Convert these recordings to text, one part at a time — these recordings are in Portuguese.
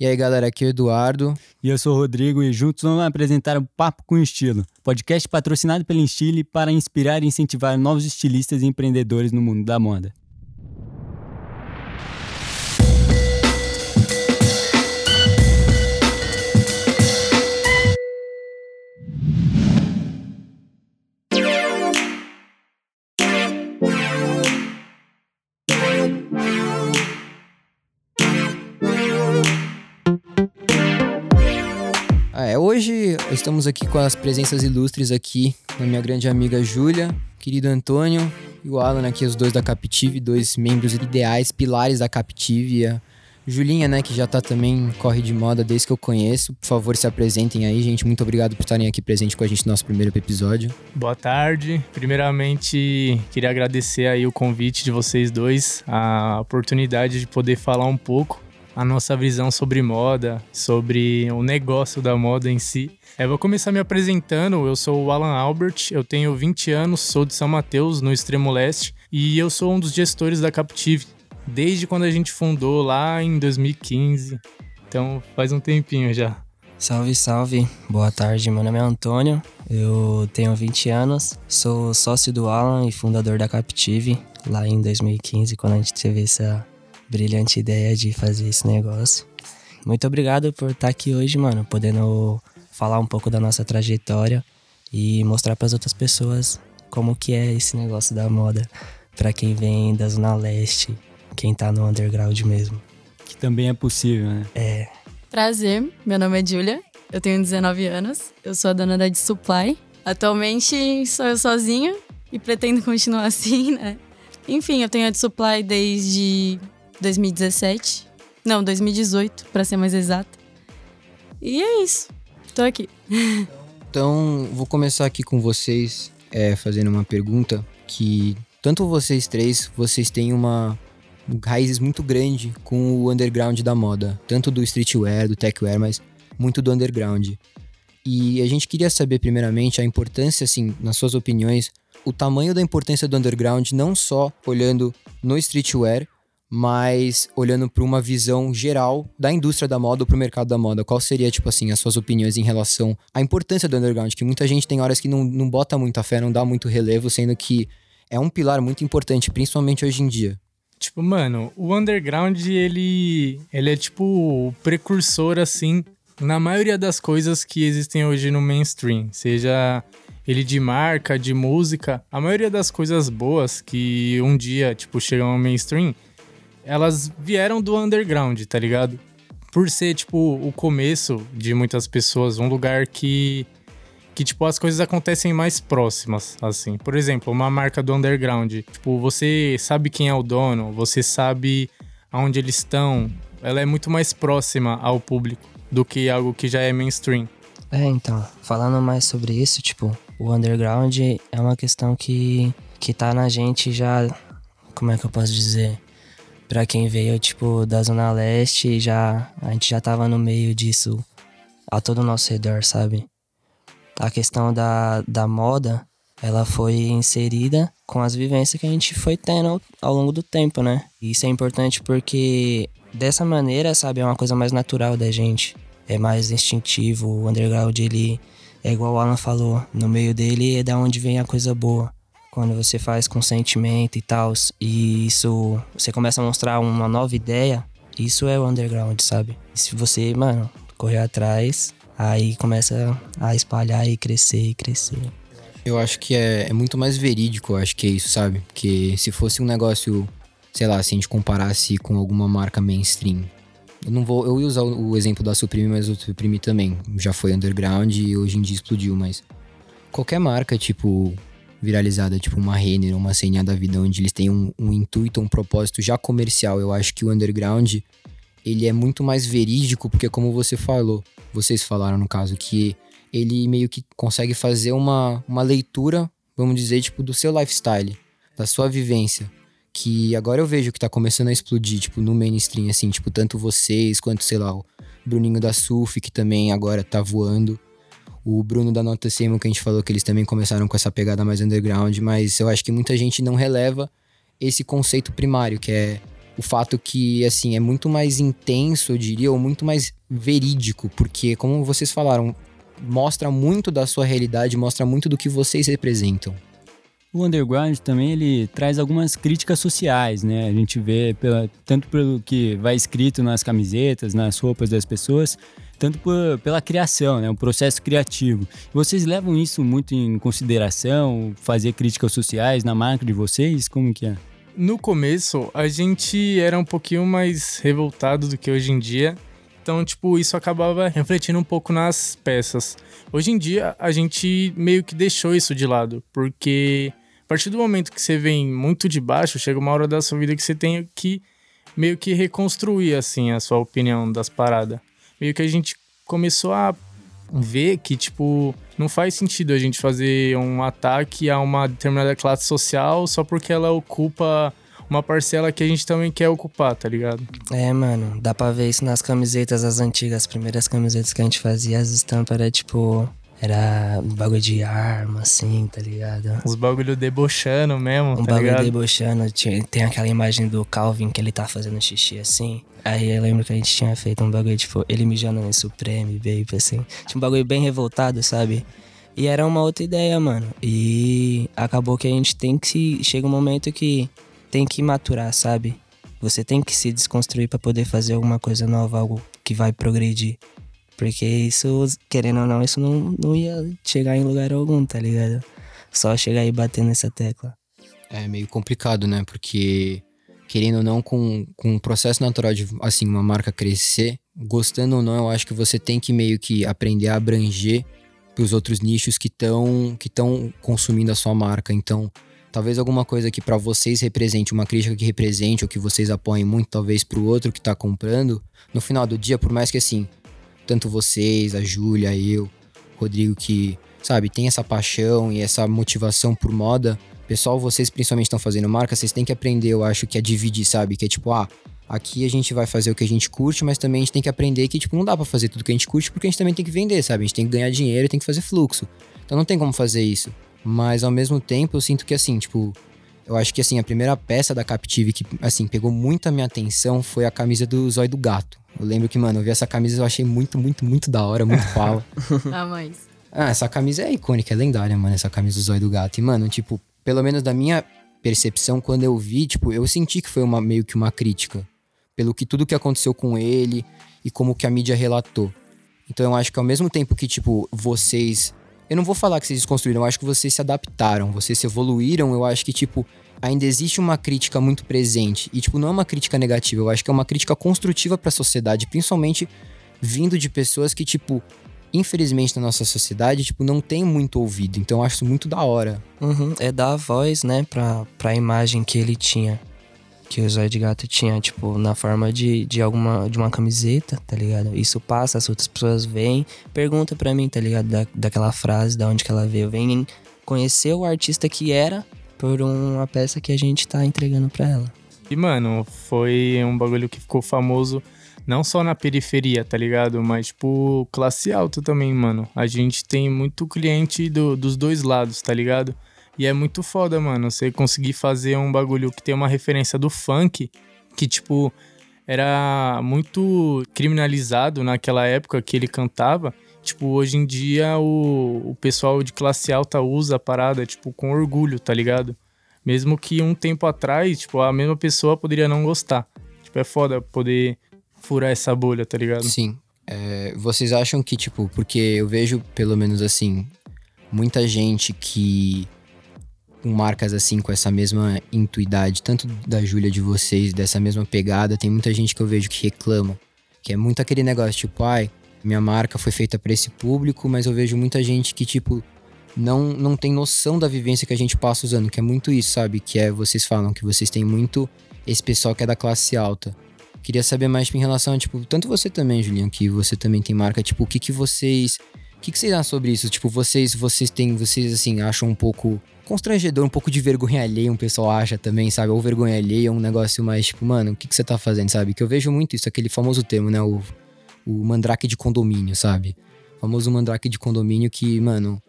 E aí, galera, aqui é o Eduardo. E eu sou o Rodrigo e juntos vamos apresentar o Papo com Estilo, podcast patrocinado pela Instile para inspirar e incentivar novos estilistas e empreendedores no mundo da moda. Estamos aqui com as presenças ilustres aqui da minha grande amiga Júlia, querido Antônio e o Alan aqui, os dois da Captive, dois membros ideais, pilares da Captive. A Julinha, né, que já tá também corre de moda desde que eu conheço. Por favor, se apresentem aí, gente. Muito obrigado por estarem aqui presente com a gente no nosso primeiro episódio. Boa tarde. Primeiramente, queria agradecer aí o convite de vocês dois, a oportunidade de poder falar um pouco a nossa visão sobre moda, sobre o negócio da moda em si. Eu vou começar me apresentando. Eu sou o Alan Albert, eu tenho 20 anos, sou de São Mateus, no extremo leste, e eu sou um dos gestores da Captive desde quando a gente fundou lá em 2015. Então faz um tempinho já. Salve, salve. Boa tarde. Meu nome é Antônio. Eu tenho 20 anos, sou sócio do Alan e fundador da Captive lá em 2015, quando a gente teve essa brilhante ideia de fazer esse negócio. Muito obrigado por estar aqui hoje, mano, podendo falar um pouco da nossa trajetória e mostrar para as outras pessoas como que é esse negócio da moda para quem vem da zona leste, quem tá no underground mesmo. Que também é possível, né? É. Prazer, meu nome é Julia, eu tenho 19 anos, eu sou a dona da Supply. Atualmente sou eu sozinha e pretendo continuar assim, né? Enfim, eu tenho a Supply desde 2017. Não, 2018, para ser mais exata. E é isso. Tô aqui. Então, vou começar aqui com vocês, é, fazendo uma pergunta que tanto vocês três, vocês têm uma raízes muito grande com o underground da moda, tanto do streetwear, do techwear, mas muito do underground. E a gente queria saber primeiramente a importância, assim, nas suas opiniões, o tamanho da importância do underground, não só olhando no streetwear, mas olhando para uma visão geral da indústria da moda ou para o mercado da moda, qual seria, tipo assim, as suas opiniões em relação à importância do underground? Que muita gente tem horas que não, não bota muita fé, não dá muito relevo, sendo que é um pilar muito importante, principalmente hoje em dia. Tipo, mano, o underground, ele, ele é tipo o precursor, assim, na maioria das coisas que existem hoje no mainstream. Seja ele de marca, de música, a maioria das coisas boas que um dia, tipo, chegam ao mainstream elas vieram do underground, tá ligado? Por ser, tipo, o começo de muitas pessoas, um lugar que. Que, tipo, as coisas acontecem mais próximas, assim. Por exemplo, uma marca do underground. Tipo, você sabe quem é o dono, você sabe aonde eles estão. Ela é muito mais próxima ao público do que algo que já é mainstream. É, então, falando mais sobre isso, tipo, o underground é uma questão que, que tá na gente já. Como é que eu posso dizer? Pra quem veio, tipo, da Zona Leste, já, a gente já tava no meio disso a todo o nosso redor, sabe? A questão da, da moda, ela foi inserida com as vivências que a gente foi tendo ao longo do tempo, né? E isso é importante porque dessa maneira, sabe, é uma coisa mais natural da gente. É mais instintivo. O underground, ele é igual o Alan falou, no meio dele é da onde vem a coisa boa quando você faz com sentimento e tal, e isso você começa a mostrar uma nova ideia, isso é o underground, sabe? E se você, mano, correr atrás, aí começa a espalhar e crescer e crescer. Eu acho que é, é muito mais verídico, acho que é isso, sabe? Porque se fosse um negócio, sei lá, se a gente comparasse com alguma marca mainstream, eu não vou. Eu ia usar o exemplo da Supreme, mas o Supreme também já foi underground e hoje em dia explodiu, mas. Qualquer marca, tipo, viralizada, tipo uma Renner, uma CNA da vida, onde eles têm um, um intuito, um propósito já comercial. Eu acho que o underground, ele é muito mais verídico, porque como você falou, vocês falaram no caso, que ele meio que consegue fazer uma, uma leitura, vamos dizer, tipo, do seu lifestyle, da sua vivência. Que agora eu vejo que tá começando a explodir, tipo, no mainstream, assim, tipo, tanto vocês quanto, sei lá, o Bruninho da Suf, que também agora tá voando o Bruno da Nota Semo, que a gente falou que eles também começaram com essa pegada mais underground, mas eu acho que muita gente não releva esse conceito primário, que é o fato que, assim, é muito mais intenso, eu diria, ou muito mais verídico, porque, como vocês falaram, mostra muito da sua realidade, mostra muito do que vocês representam. O underground também ele traz algumas críticas sociais, né? A gente vê pela, tanto pelo que vai escrito nas camisetas, nas roupas das pessoas, tanto por, pela criação, né? O processo criativo. Vocês levam isso muito em consideração, fazer críticas sociais na marca de vocês? Como que é? No começo, a gente era um pouquinho mais revoltado do que hoje em dia. Então, tipo, isso acabava refletindo um pouco nas peças. Hoje em dia, a gente meio que deixou isso de lado, porque a partir do momento que você vem muito de baixo, chega uma hora da sua vida que você tem que meio que reconstruir, assim, a sua opinião das paradas. Meio que a gente começou a ver que, tipo, não faz sentido a gente fazer um ataque a uma determinada classe social só porque ela ocupa uma parcela que a gente também quer ocupar, tá ligado? É, mano, dá pra ver isso nas camisetas, as antigas, as primeiras camisetas que a gente fazia, as estampas era tipo. Era bagulho de arma, assim, tá ligado? Os bagulho debochando mesmo, Um tá bagulho ligado? debochando. Tinha- Tem aquela imagem do Calvin que ele tá fazendo xixi assim. Aí eu lembro que a gente tinha feito um bagulho, tipo, ele mijando em Supreme, baby, assim. Tinha um bagulho bem revoltado, sabe? E era uma outra ideia, mano. E acabou que a gente tem que. Chega um momento que tem que maturar, sabe? Você tem que se desconstruir pra poder fazer alguma coisa nova, algo que vai progredir. Porque isso, querendo ou não, isso não, não ia chegar em lugar algum, tá ligado? Só chegar e bater nessa tecla. É meio complicado, né? Porque, querendo ou não, com, com o processo natural de, assim, uma marca crescer, gostando ou não, eu acho que você tem que meio que aprender a abranger pros outros nichos que estão que consumindo a sua marca. Então, talvez alguma coisa que pra vocês represente, uma crítica que represente, ou que vocês apoiem muito, talvez pro outro que tá comprando, no final do dia, por mais que assim, tanto vocês, a Júlia, eu, o Rodrigo, que, sabe, tem essa paixão e essa motivação por moda, pessoal, vocês principalmente estão fazendo marca, vocês têm que aprender, eu acho, que é dividir, sabe? Que é tipo, ah, aqui a gente vai fazer o que a gente curte, mas também a gente tem que aprender que, tipo, não dá pra fazer tudo que a gente curte, porque a gente também tem que vender, sabe? A gente tem que ganhar dinheiro e tem que fazer fluxo. Então não tem como fazer isso. Mas ao mesmo tempo, eu sinto que assim, tipo, eu acho que assim, a primeira peça da Captive que, assim, pegou muito a minha atenção foi a camisa do Zóio do Gato. Eu lembro que, mano, eu vi essa camisa e eu achei muito, muito, muito da hora, muito pau. Ah, mas. Ah, essa camisa é icônica, é lendária, mano, essa camisa do Zóio do Gato. E, mano, tipo, pelo menos da minha percepção, quando eu vi, tipo, eu senti que foi uma, meio que uma crítica. Pelo que tudo que aconteceu com ele e como que a mídia relatou. Então eu acho que ao mesmo tempo que, tipo, vocês. Eu não vou falar que vocês desconstruíram, eu acho que vocês se adaptaram, vocês se evoluíram. Eu acho que, tipo, ainda existe uma crítica muito presente. E, tipo, não é uma crítica negativa, eu acho que é uma crítica construtiva pra sociedade, principalmente vindo de pessoas que, tipo, infelizmente na nossa sociedade, tipo, não tem muito ouvido. Então eu acho muito da hora. Uhum, é dar voz, né, pra, pra imagem que ele tinha. Que o Zóio de Gato tinha, tipo, na forma de, de alguma de uma camiseta, tá ligado? Isso passa, as outras pessoas vêm, pergunta pra mim, tá ligado? Da, daquela frase, da onde que ela veio. Vem conhecer o artista que era por uma peça que a gente tá entregando pra ela. E, mano, foi um bagulho que ficou famoso não só na periferia, tá ligado? Mas, tipo, classe alta também, mano. A gente tem muito cliente do- dos dois lados, tá ligado? E é muito foda, mano, você conseguir fazer um bagulho que tem uma referência do funk, que, tipo, era muito criminalizado naquela época que ele cantava. Tipo, hoje em dia o, o pessoal de classe alta usa a parada, tipo, com orgulho, tá ligado? Mesmo que um tempo atrás, tipo, a mesma pessoa poderia não gostar. Tipo, é foda poder furar essa bolha, tá ligado? Sim. É, vocês acham que, tipo, porque eu vejo, pelo menos assim, muita gente que com marcas assim, com essa mesma intuidade, tanto da Júlia de vocês, dessa mesma pegada, tem muita gente que eu vejo que reclama. Que é muito aquele negócio, tipo, ai, minha marca foi feita para esse público, mas eu vejo muita gente que, tipo, não, não tem noção da vivência que a gente passa usando, que é muito isso, sabe? Que é, vocês falam que vocês têm muito esse pessoal que é da classe alta. Queria saber mais em relação tipo, tanto você também, Julian, que você também tem marca, tipo, o que que vocês... O que que vocês acham sobre isso? Tipo, vocês, vocês têm, vocês, assim, acham um pouco constrangedor, um pouco de vergonha alheia, um pessoal acha também, sabe? Ou vergonha alheia, um negócio mais, tipo, mano, o que que você tá fazendo, sabe? Que eu vejo muito isso, aquele famoso termo, né? O, o mandrake de condomínio, sabe? O famoso mandrake de condomínio que, mano,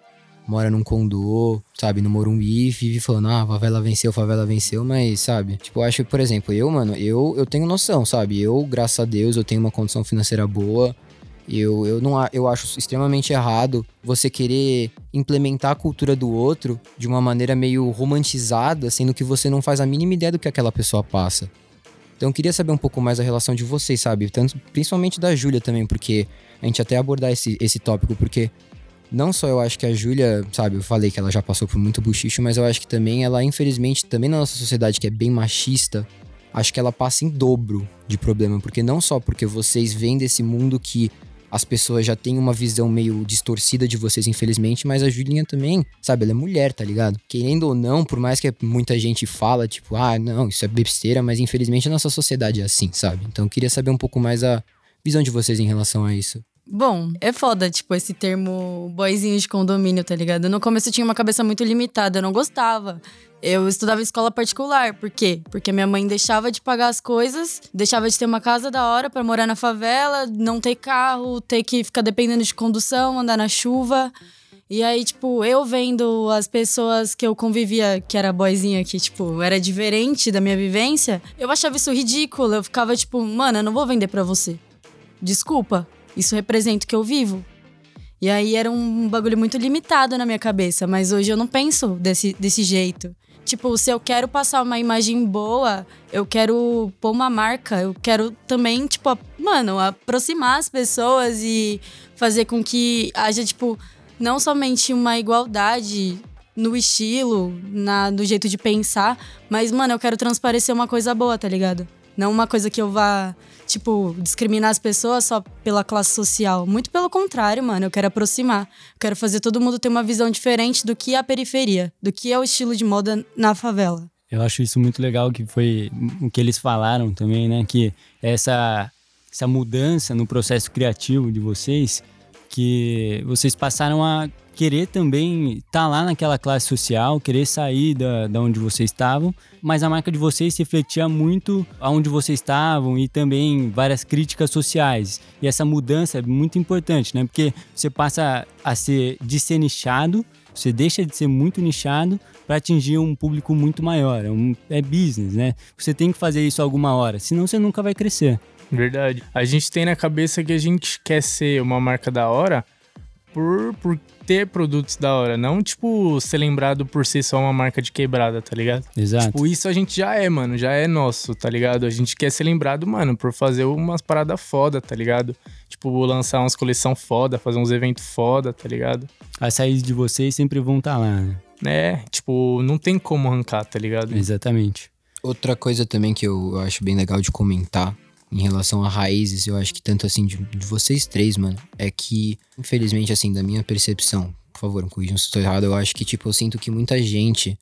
mora num condô, sabe, no Morumbi, vive falando, ah, favela venceu, favela venceu, mas, sabe, tipo, eu acho que, por exemplo, eu, mano, eu, eu tenho noção, sabe, eu, graças a Deus, eu tenho uma condição financeira boa, eu, eu, não, eu acho extremamente errado você querer implementar a cultura do outro de uma maneira meio romantizada, sendo que você não faz a mínima ideia do que aquela pessoa passa. Então eu queria saber um pouco mais a relação de vocês, sabe? Tanto, principalmente da Júlia também, porque a gente até abordar esse, esse tópico, porque não só eu acho que a Júlia, sabe, eu falei que ela já passou por muito buchicho, mas eu acho que também ela, infelizmente, também na nossa sociedade que é bem machista, acho que ela passa em dobro de problema, porque não só porque vocês vêm desse mundo que as pessoas já têm uma visão meio distorcida de vocês, infelizmente, mas a Julinha também, sabe, ela é mulher, tá ligado? Querendo ou não, por mais que muita gente fala, tipo, ah, não, isso é besteira, mas infelizmente a nossa sociedade é assim, sabe? Então eu queria saber um pouco mais a visão de vocês em relação a isso. Bom, é foda, tipo, esse termo boizinho de condomínio, tá ligado? No começo eu tinha uma cabeça muito limitada, eu não gostava. Eu estudava em escola particular. Por quê? Porque minha mãe deixava de pagar as coisas, deixava de ter uma casa da hora para morar na favela, não ter carro, ter que ficar dependendo de condução, andar na chuva. E aí, tipo, eu vendo as pessoas que eu convivia, que era boizinha, que, tipo, era diferente da minha vivência, eu achava isso ridículo. Eu ficava, tipo, mano, eu não vou vender para você. Desculpa. Isso representa o que eu vivo. E aí era um bagulho muito limitado na minha cabeça, mas hoje eu não penso desse, desse jeito. Tipo, se eu quero passar uma imagem boa, eu quero pôr uma marca, eu quero também, tipo, mano, aproximar as pessoas e fazer com que haja, tipo, não somente uma igualdade no estilo, na, no jeito de pensar, mas, mano, eu quero transparecer uma coisa boa, tá ligado? Não uma coisa que eu vá tipo, discriminar as pessoas só pela classe social. Muito pelo contrário, mano. Eu quero aproximar. Eu quero fazer todo mundo ter uma visão diferente do que é a periferia, do que é o estilo de moda na favela. Eu acho isso muito legal, que foi o que eles falaram também, né? Que essa, essa mudança no processo criativo de vocês, que vocês passaram a querer também estar tá lá naquela classe social, querer sair da, da onde vocês estavam, mas a marca de vocês se refletia muito aonde vocês estavam e também várias críticas sociais. E essa mudança é muito importante, né? Porque você passa a ser de ser nichado, você deixa de ser muito nichado para atingir um público muito maior. É, um, é business, né? Você tem que fazer isso alguma hora, senão você nunca vai crescer. Verdade. A gente tem na cabeça que a gente quer ser uma marca da hora por, por ter produtos da hora, não, tipo, ser lembrado por ser só uma marca de quebrada, tá ligado? Exato. Tipo, isso a gente já é, mano, já é nosso, tá ligado? A gente quer ser lembrado, mano, por fazer umas paradas foda, tá ligado? Tipo, lançar umas coleção foda, fazer uns eventos foda, tá ligado? As saídas de vocês sempre vão estar tá lá, né? É, tipo, não tem como arrancar, tá ligado? Exatamente. Outra coisa também que eu, eu acho bem legal de comentar em relação a raízes, eu acho que tanto assim de, de, vocês três, mano, é que, infelizmente, assim, da minha percepção, por favor, me corrijam se estou errado, eu acho que, tipo, eu sinto que muita gente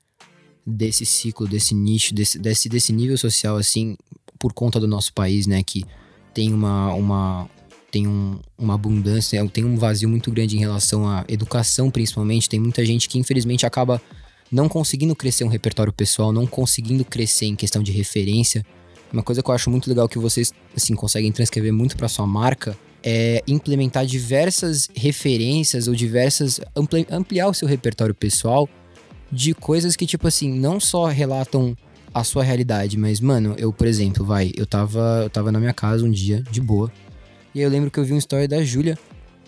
desse ciclo, desse nicho, desse, desse, desse nível social, assim, por conta do nosso país, né, que tem uma, uma tem um, uma abundância, tem um vazio muito grande em relação à educação, principalmente, tem muita gente que, infelizmente, acaba não conseguindo crescer um repertório pessoal, não conseguindo crescer em questão de referência, uma coisa que eu acho muito legal que vocês assim conseguem transcrever muito para sua marca é implementar diversas referências ou diversas ampli ampliar o seu repertório pessoal de coisas que tipo assim não só relatam a sua realidade, mas mano, eu por exemplo, vai, eu tava eu tava na minha casa um dia de boa. E aí eu lembro que eu vi uma história da Júlia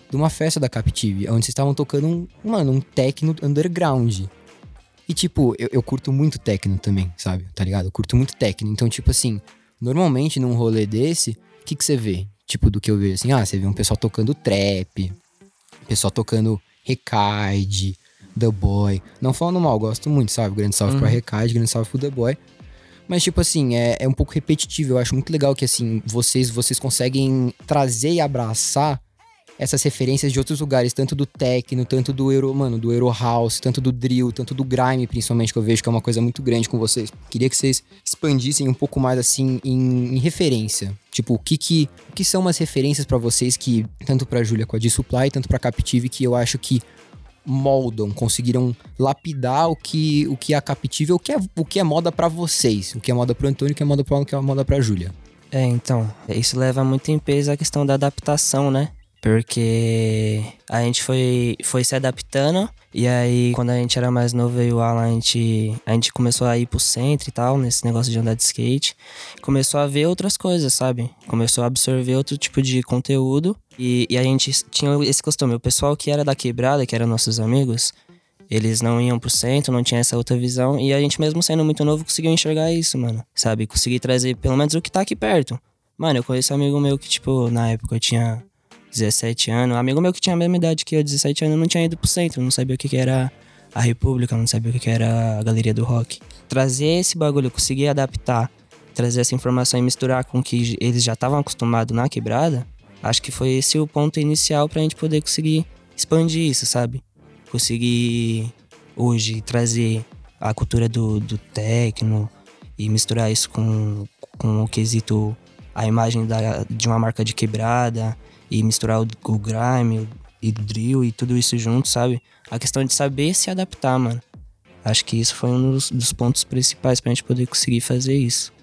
de uma festa da Captive, onde vocês estavam tocando um, mano, um techno underground. E, tipo, eu, eu curto muito techno também, sabe? Tá ligado? Eu curto muito techno. Então, tipo assim, normalmente num rolê desse, o que, que você vê? Tipo, do que eu vejo assim, ah, você vê um pessoal tocando trap, pessoal tocando Recaide, The Boy. Não falando mal, gosto muito, sabe? Grande salve uhum. pra Recaide, grande salve pro The Boy. Mas, tipo assim, é, é um pouco repetitivo. Eu acho muito legal que, assim, vocês, vocês conseguem trazer e abraçar essas referências de outros lugares, tanto do techno, tanto do euro, mano, do euro house, tanto do drill, tanto do grime, principalmente que eu vejo que é uma coisa muito grande com vocês. Queria que vocês expandissem um pouco mais assim em, em referência. Tipo, o que que, o que são umas referências para vocês que tanto para Júlia com a D-Supply, tanto para Captive que eu acho que moldam, conseguiram lapidar o que o que é captível, o que é o que é moda para vocês, o que é moda pro Antônio, o que é moda para o que é moda para Júlia. É, então, isso leva muito em peso a questão da adaptação, né? Porque a gente foi, foi se adaptando. E aí, quando a gente era mais novo, e o Alan, a gente, a gente começou a ir pro centro e tal, nesse negócio de andar de skate. Começou a ver outras coisas, sabe? Começou a absorver outro tipo de conteúdo. E, e a gente tinha esse costume. O pessoal que era da quebrada, que eram nossos amigos, eles não iam pro centro, não tinha essa outra visão. E a gente, mesmo sendo muito novo, conseguiu enxergar isso, mano. Sabe? Conseguir trazer pelo menos o que tá aqui perto. Mano, eu conheço um amigo meu que, tipo, na época eu tinha 17 anos. Um amigo meu que tinha a mesma idade que eu, 17 anos, não tinha ido pro centro, não sabia o que, que era a República, não sabia o que, que era a Galeria do Rock. Trazer esse bagulho, conseguir adaptar, trazer essa informação e misturar com o que eles já estavam acostumados na quebrada, acho que foi esse o ponto inicial pra gente poder conseguir expandir isso, sabe? Conseguir hoje trazer a cultura do, do techno e misturar isso com, com o quesito, a imagem da, de uma marca de quebrada e misturar o, o grime e o drill e tudo isso junto, sabe? A questão de saber se adaptar, mano. Acho que isso foi um dos, dos pontos principais pra gente poder conseguir fazer isso.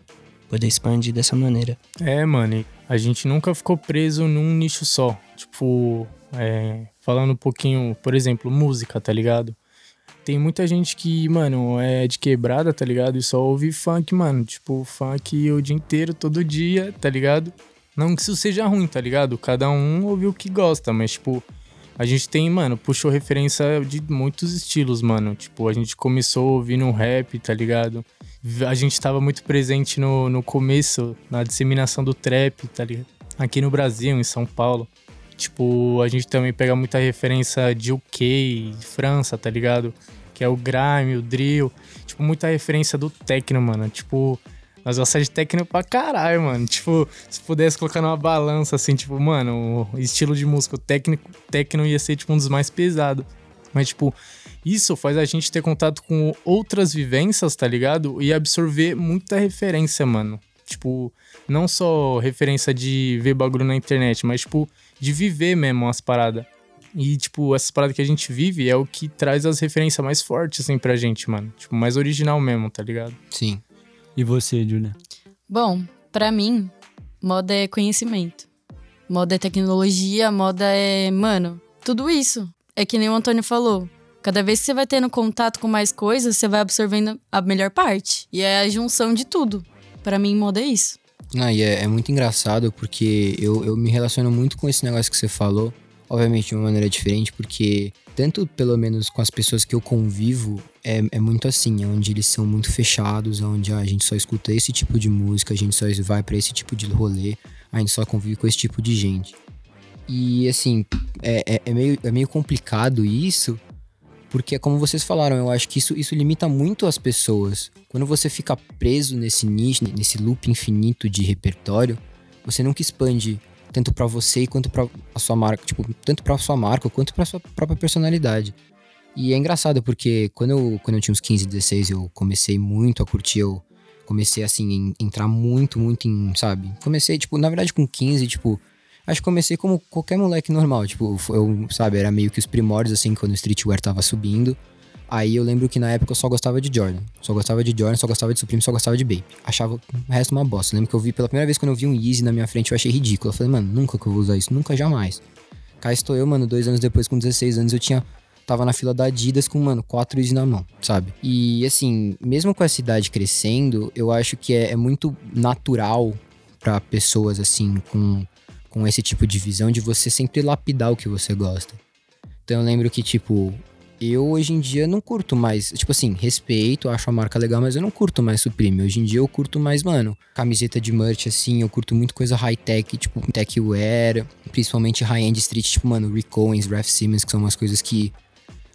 Poder expandir dessa maneira. É, mano, a gente nunca ficou preso num nicho só. Tipo, é, falando um pouquinho, por exemplo, música, tá ligado? Tem muita gente que, mano, é de quebrada, tá ligado? E só ouve funk, mano. Tipo, funk o dia inteiro, todo dia, tá ligado? Não que isso seja ruim, tá ligado? Cada um ouve o que gosta, mas, tipo, a gente tem, mano, puxou referência de muitos estilos, mano. Tipo, a gente começou ouvindo rap, tá ligado? A gente tava muito presente no, no começo, na disseminação do trap, tá ligado? Aqui no Brasil, em São Paulo. Tipo, a gente também pega muita referência de UK, França, tá ligado? Que é o grime, o drill. Tipo, muita referência do techno, mano. Tipo, nós gostamos de techno pra caralho, mano. Tipo, se pudesse colocar numa balança, assim, tipo, mano, o estilo de música, técnico, techno ia ser, tipo, um dos mais pesados. Mas, tipo, isso faz a gente ter contato com outras vivências, tá ligado? E absorver muita referência, mano. Tipo, não só referência de ver bagulho na internet, mas, tipo, de viver mesmo as paradas. E, tipo, essas paradas que a gente vive é o que traz as referências mais fortes, assim, pra gente, mano. Tipo, mais original mesmo, tá ligado? Sim. E você, Julia? Bom, pra mim, moda é conhecimento. Moda é tecnologia, moda é, mano, tudo isso. É que nem o Antônio falou. Cada vez que você vai tendo contato com mais coisas, você vai absorvendo a melhor parte. E é a junção de tudo. Pra mim, moda é isso. Ah, e é, é muito engraçado porque eu, eu me relaciono muito com esse negócio que você falou. Obviamente de uma maneira diferente, porque tanto pelo menos com as pessoas que eu convivo, é, é muito assim, é onde eles são muito fechados, é onde ah, a gente só escuta esse tipo de música, a gente só vai para esse tipo de rolê, a gente só convive com esse tipo de gente. E assim, é, é, é, meio, é meio complicado isso, porque como vocês falaram, eu acho que isso, isso limita muito as pessoas. Quando você fica preso nesse nicho, nesse loop infinito de repertório, você nunca expande tanto para você quanto para a sua marca, tipo, tanto para sua marca quanto para sua própria personalidade. E é engraçado porque quando eu, quando eu tinha uns 15, 16, eu comecei muito a curtir, eu comecei assim, a entrar muito, muito em, sabe? Comecei, tipo, na verdade com 15, tipo, acho que comecei como qualquer moleque normal, tipo, eu, sabe, era meio que os primórdios assim, quando o streetwear tava subindo. Aí eu lembro que na época eu só gostava de Jordan. Só gostava de Jordan, só gostava de Supreme, só gostava de Bape. Achava o resto uma bosta. Lembro que eu vi pela primeira vez quando eu vi um Yeezy na minha frente, eu achei ridículo. Eu falei, mano, nunca que eu vou usar isso, nunca jamais. Cá estou eu, mano, dois anos depois, com 16 anos, eu tinha. Tava na fila da Adidas com, mano, quatro Yeezy na mão, sabe? E assim, mesmo com essa idade crescendo, eu acho que é, é muito natural para pessoas assim, com, com esse tipo de visão, de você sempre lapidar o que você gosta. Então eu lembro que, tipo, eu hoje em dia não curto mais. Tipo assim, respeito, acho a marca legal, mas eu não curto mais Supreme. Hoje em dia eu curto mais, mano, camiseta de merch, assim. Eu curto muito coisa high-tech, tipo tech wear, principalmente high-end street, tipo, mano, Rick Owens, Raf Simmons, que são umas coisas que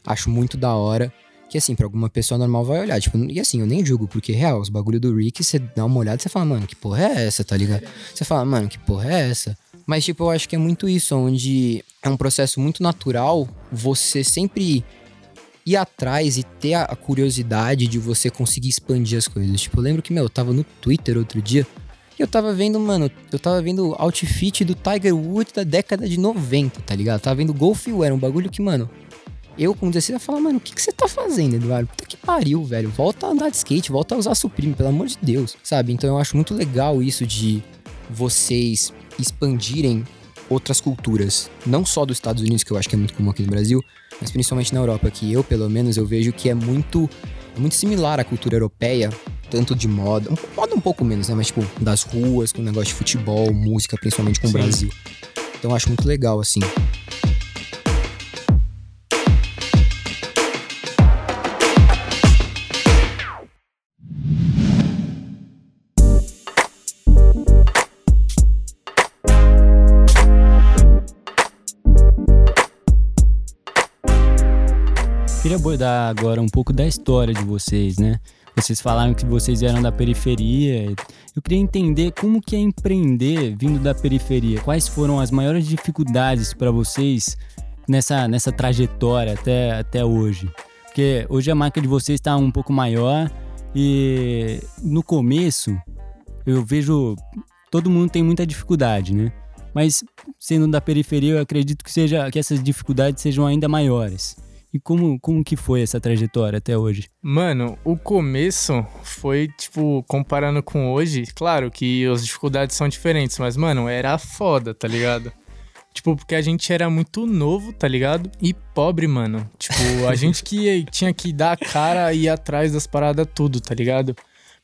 acho muito da hora. Que assim, pra alguma pessoa normal vai olhar. Tipo, e assim, eu nem julgo, porque real, os bagulho do Rick, você dá uma olhada e você fala, mano, que porra é essa, tá ligado? Você fala, mano, que porra é essa? Mas, tipo, eu acho que é muito isso, onde é um processo muito natural você sempre ir atrás e ter a curiosidade de você conseguir expandir as coisas. Tipo, eu lembro que, meu, eu tava no Twitter outro dia e eu tava vendo, mano, eu tava vendo outfit do Tiger Woods da década de 90, tá ligado? Eu tava vendo Golf Wear, um bagulho que, mano, eu com 16 ia falar, mano, o que, que você tá fazendo, Eduardo? Puta que pariu, velho. Volta a andar de skate, volta a usar Supreme, pelo amor de Deus, sabe? Então eu acho muito legal isso de vocês expandirem outras culturas. Não só dos Estados Unidos, que eu acho que é muito comum aqui no Brasil, mas principalmente na Europa, que eu, pelo menos, eu vejo que é muito, é muito similar à cultura europeia, tanto de moda, moda um pouco menos, né? Mas, tipo, das ruas, com o negócio de futebol, música, principalmente com Sim. o Brasil. Então eu acho muito legal, assim. Abordar agora um pouco da história de vocês, né? Vocês falaram que vocês eram da periferia. Eu queria entender como que é empreender vindo da periferia. Quais foram as maiores dificuldades para vocês nessa, nessa trajetória até, até hoje? Porque hoje a marca de vocês está um pouco maior e no começo eu vejo todo mundo tem muita dificuldade, né? Mas sendo da periferia, eu acredito que seja que essas dificuldades sejam ainda maiores. E como, como que foi essa trajetória até hoje? Mano, o começo foi, tipo, comparando com hoje, claro que as dificuldades são diferentes, mas, mano, era foda, tá ligado? Tipo, porque a gente era muito novo, tá ligado? E pobre, mano. Tipo, a gente que tinha que dar a cara e ir atrás das paradas tudo, tá ligado?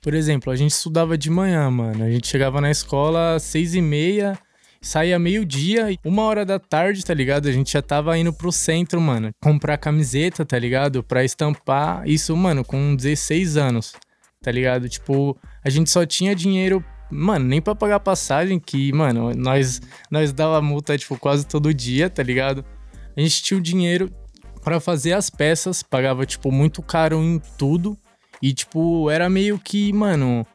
Por exemplo, a gente estudava de manhã, mano. A gente chegava na escola às seis e meia, saía meio-dia, uma hora da tarde, tá ligado? A gente já tava indo pro centro, mano, comprar camiseta, tá ligado? Pra estampar. Isso, mano, com 16 anos, tá ligado? Tipo, a gente só tinha dinheiro, mano, nem pra pagar passagem, que, mano, nós, nós dava multa, tipo, quase todo dia, tá ligado? A gente tinha o dinheiro pra fazer as peças, pagava, tipo, muito caro em tudo. E, tipo, era meio que, mano,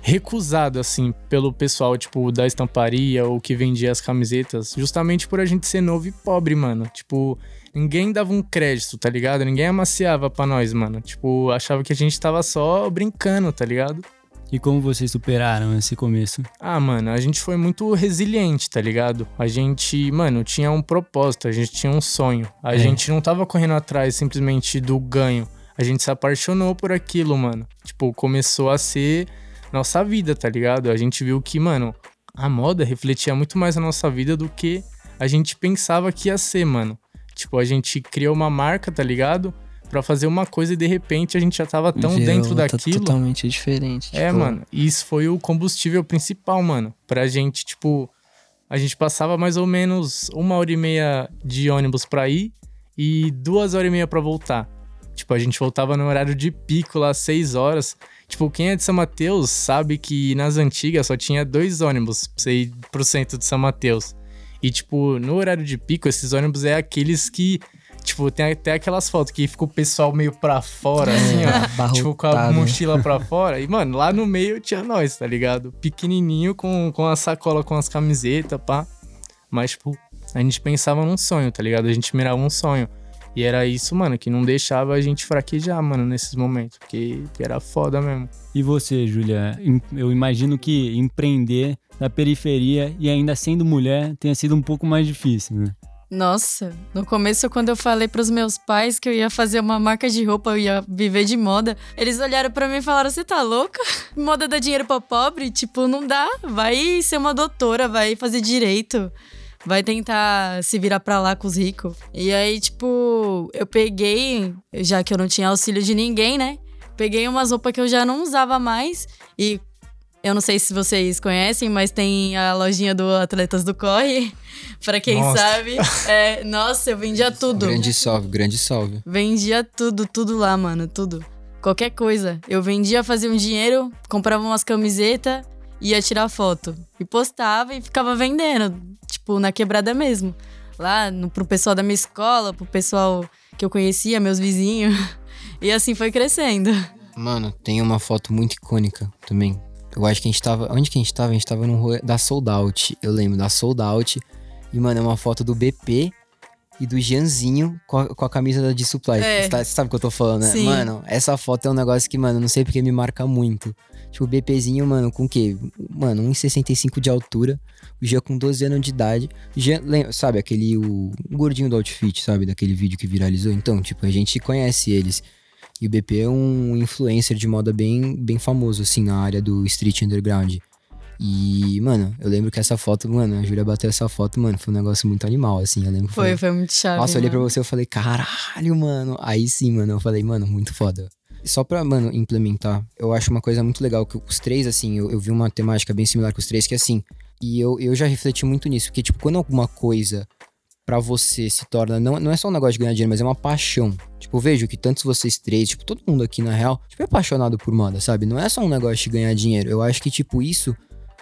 recusado, assim, pelo pessoal, tipo, da estamparia ou que vendia as camisetas, justamente por a gente ser novo e pobre, mano. Tipo, ninguém dava um crédito, tá ligado? Ninguém amaciava pra nós, mano. Tipo, achava que a gente tava só brincando, tá ligado? E como vocês superaram esse começo? Ah, mano, a gente foi muito resiliente, tá ligado? A gente, mano, tinha um propósito, a gente tinha um sonho. A É. gente não tava correndo atrás simplesmente do ganho. A gente se apaixonou por aquilo, mano. Tipo, começou a ser nossa vida, tá ligado? A gente viu que, mano, a moda refletia muito mais a nossa vida do que a gente pensava que ia ser, mano. Tipo, a gente criou uma marca, tá ligado? Pra fazer uma coisa e de repente a gente já tava tão Virou dentro outra daquilo. totalmente diferente. É, tipo, mano. E isso foi o combustível principal, mano. Pra gente, tipo. A gente passava mais ou menos uma hora e meia de ônibus pra ir e duas horas e meia pra voltar. Tipo, a gente voltava no horário de pico lá, seis horas. Tipo, quem é de São Mateus sabe que nas antigas só tinha dois ônibus pra você ir pro centro de São Mateus. E, tipo, no horário de pico, esses ônibus é aqueles que. Tipo, tem até aquelas fotos que fica o pessoal meio pra fora, assim, ó. Tipo, com a mochila pra fora. E, mano, lá no meio tinha nós, tá ligado? Pequenininho com, com a sacola com as camisetas, pá. Mas, tipo, a gente pensava num sonho, tá ligado? A gente mirava um sonho. E era isso, mano, que não deixava a gente fraquejar, mano, nesses momentos. Porque, porque era foda mesmo. E você, Júlia? Eu imagino que empreender na periferia e ainda sendo mulher tenha sido um pouco mais difícil, né? Nossa, no começo, quando eu falei pros meus pais que eu ia fazer uma marca de roupa, eu ia viver de moda, eles olharam pra mim e falaram: Você tá louca? Moda dá dinheiro pra pobre? Tipo, não dá. Vai ser uma doutora, vai fazer direito. Vai tentar se virar pra lá com os ricos. E aí, tipo, eu peguei, já que eu não tinha auxílio de ninguém, né? Peguei umas roupas que eu já não usava mais e eu não sei se vocês conhecem, mas tem a lojinha do Atletas do Corre. Pra quem Nossa. sabe. É, nossa, eu vendia tudo. Grande salve, grande salve. Vendia tudo, tudo lá, mano, tudo. Qualquer coisa. Eu vendia, fazia um dinheiro, comprava umas camisetas, ia tirar foto. E postava e ficava vendendo. Tipo, na quebrada mesmo. Lá no, pro pessoal da minha escola, pro pessoal que eu conhecia, meus vizinhos. E assim foi crescendo. Mano, tem uma foto muito icônica também. Eu acho que a gente tava. Onde que a gente tava? A gente tava no rolê da Sold Out. Eu lembro da Sold Out. E, mano, é uma foto do BP e do Janzinho com a, com a camisa da D-Supply. É. Você tá- você sabe o que eu tô falando, né? Sim. Mano, essa foto é um negócio que, mano, não sei porque me marca muito. Tipo, o BPzinho, mano, com o quê? Mano, 1,65 de altura. O Jean com 12 anos de idade. Jean, lembra- sabe, aquele. O, o gordinho do outfit, sabe? Daquele vídeo que viralizou. Então, tipo, a gente conhece eles. E o BP é um influencer de moda bem, bem famoso, assim, na área do street underground. E, mano, eu lembro que essa foto, mano, a Júlia bateu essa foto, mano, foi um negócio muito animal, assim. Eu lembro que Foi, foi muito chave. Nossa, eu olhei pra mano. você e falei, caralho, mano. Aí sim, mano, eu falei, mano, muito foda. Só pra, mano, implementar, eu acho uma coisa muito legal que os três, assim, eu, eu vi uma temática bem similar com os três, que assim, e eu, eu já refleti muito nisso, porque, tipo, quando alguma coisa pra você se torna, não, não é só um negócio de ganhar dinheiro, mas é uma paixão. Tipo, eu vejo que tantos vocês três, tipo, todo mundo aqui, na real, tipo, é apaixonado por moda, sabe? Não é só um negócio de ganhar dinheiro. Eu acho que, tipo, isso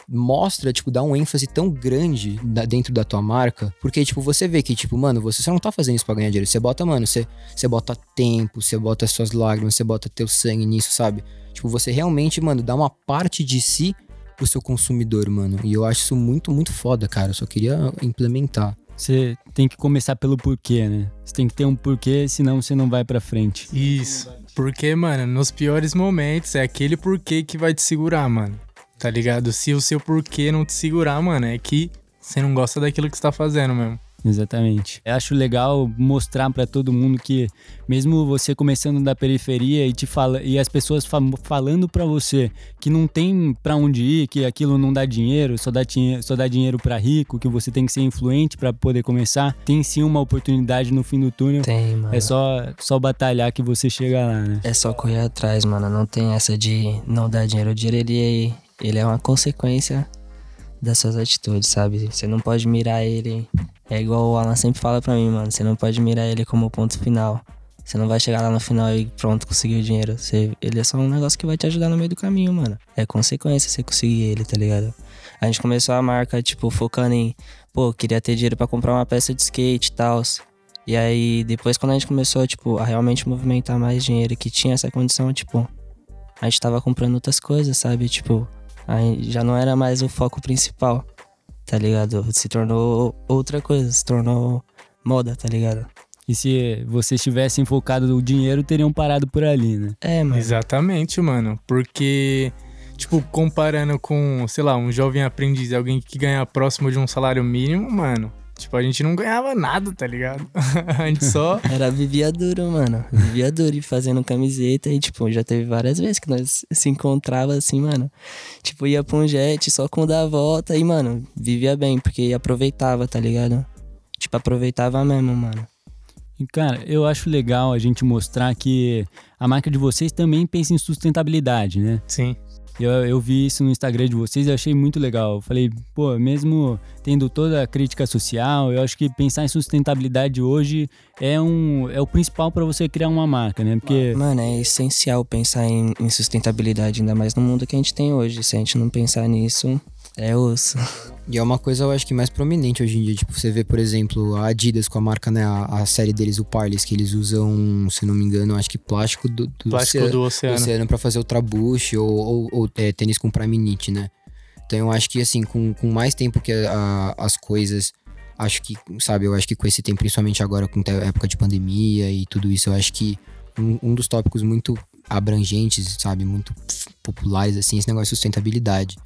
mostra, tipo, dá um ênfase tão grande da- dentro da tua marca, porque, tipo, você vê que, tipo, mano, você, você não tá fazendo isso pra ganhar dinheiro, você bota, mano, você, você bota tempo, você bota suas lágrimas, você bota teu sangue nisso, sabe? Tipo, você realmente, mano, dá uma parte de si pro seu consumidor, mano, e eu acho isso muito, muito foda, cara, eu só queria implementar. Você tem que começar pelo porquê, né? Você tem que ter um porquê, senão você não vai pra frente. Isso. Porque, mano, nos piores momentos é aquele porquê que vai te segurar, mano. Tá ligado? Se o seu porquê não te segurar, mano, é que você não gosta daquilo que você tá fazendo mesmo. Exatamente. Eu acho legal mostrar pra todo mundo que mesmo você começando da periferia e te fala e as pessoas fa- falando pra você que não tem pra onde ir, que aquilo não dá dinheiro, só dá, só dá dinheiro pra rico, que você tem que ser influente pra poder começar, tem sim uma oportunidade no fim do túnel. Tem, mano. É só só batalhar que você chega lá, né? É só correr atrás, mano. Não tem essa de não dar dinheiro. O dinheiro, ele, ele é uma consequência das suas atitudes, sabe? Você não pode mirar ele. É igual o Alan sempre fala pra mim, mano. Você não pode mirar ele como ponto final. Você não vai chegar lá no final e pronto, conseguir o dinheiro. Você, ele é só um negócio que vai te ajudar no meio do caminho, mano. É consequência você conseguir ele, tá ligado? A gente começou a marca, tipo, focando em, pô, queria ter dinheiro pra comprar uma peça de skate e tal. E aí, depois, quando a gente começou, tipo, a realmente movimentar mais dinheiro que tinha essa condição, tipo, a gente tava comprando outras coisas, sabe? Tipo, aí já não era mais o foco principal, tá ligado? Se tornou outra coisa, se tornou moda, tá ligado? E se vocês tivessem focado no dinheiro, teriam parado por ali, né? É, mano. Exatamente, mano. Porque, tipo, comparando com, sei lá, um jovem aprendiz, alguém que ganha próximo de um salário mínimo, mano. Tipo, a gente não ganhava nada, tá ligado? a gente só. Era vivia duro, mano. Vivia duro e fazendo camiseta e, tipo, já teve várias vezes que nós se encontrava assim, mano. Tipo, ia pra um jet só com dar a volta e, mano, vivia bem, porque aproveitava, tá ligado? Tipo, aproveitava mesmo, mano. E, cara, eu acho legal a gente mostrar que a marca de vocês também pensa em sustentabilidade, né? Sim. Eu, eu vi isso no Instagram de vocês e achei muito legal. Eu falei, pô, mesmo tendo toda a crítica social, eu acho que pensar em sustentabilidade hoje é, um, é o principal para você criar uma marca, né? Porque Mano, é essencial pensar em, em sustentabilidade, ainda mais no mundo que a gente tem hoje. Se a gente não pensar nisso, é osso. E é uma coisa, eu acho que mais prominente hoje em dia. Tipo, você vê, por exemplo, a Adidas com a marca, né? A, a série deles, o Parley, que eles usam, se não me engano, acho que plástico do, do Plástico oceano, do oceano. oceano pra fazer ultrabush ou, ou, ou é, tênis com Prime Knit, né? Então eu acho que, assim, com, com mais tempo que a- as coisas. Acho que, sabe, eu acho que com esse tempo, principalmente agora com a época de pandemia e tudo isso, eu acho que um, um dos tópicos muito abrangentes, sabe, muito populares, assim, esse negócio de sustentabilidade.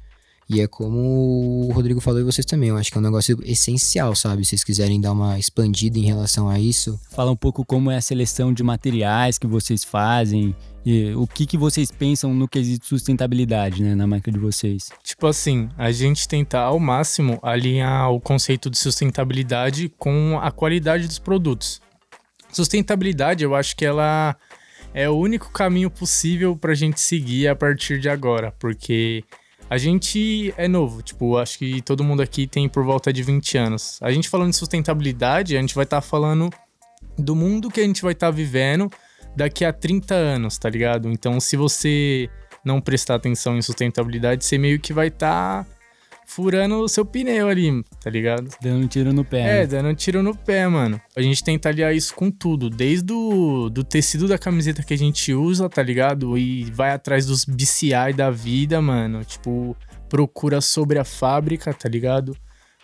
E é como o Rodrigo falou e vocês também, eu acho que é um negócio essencial, sabe? Se vocês quiserem dar uma expandida em relação a isso, fala um pouco como é a seleção de materiais que vocês fazem e o que, que vocês pensam no quesito sustentabilidade, né, na marca de vocês. Tipo assim, a gente tentar ao máximo alinhar o conceito de sustentabilidade com a qualidade dos produtos. Sustentabilidade, eu acho que ela é o único caminho possível pra gente seguir a partir de agora, porque a gente é novo, tipo, acho que todo mundo aqui tem por volta de 20 anos. A gente falando de sustentabilidade, a gente vai estar falando do mundo que a gente vai estar vivendo daqui a 30 anos, tá ligado? Então, se você não prestar atenção em sustentabilidade, você meio que vai estar furando o seu pneu ali, tá ligado? Dando um tiro no pé. É, né? dando um tiro no pé, mano. A gente tenta aliar isso com tudo, desde o do tecido da camiseta que a gente usa, tá ligado? E vai atrás dos BCI da vida, mano. Tipo, procura sobre a fábrica, tá ligado?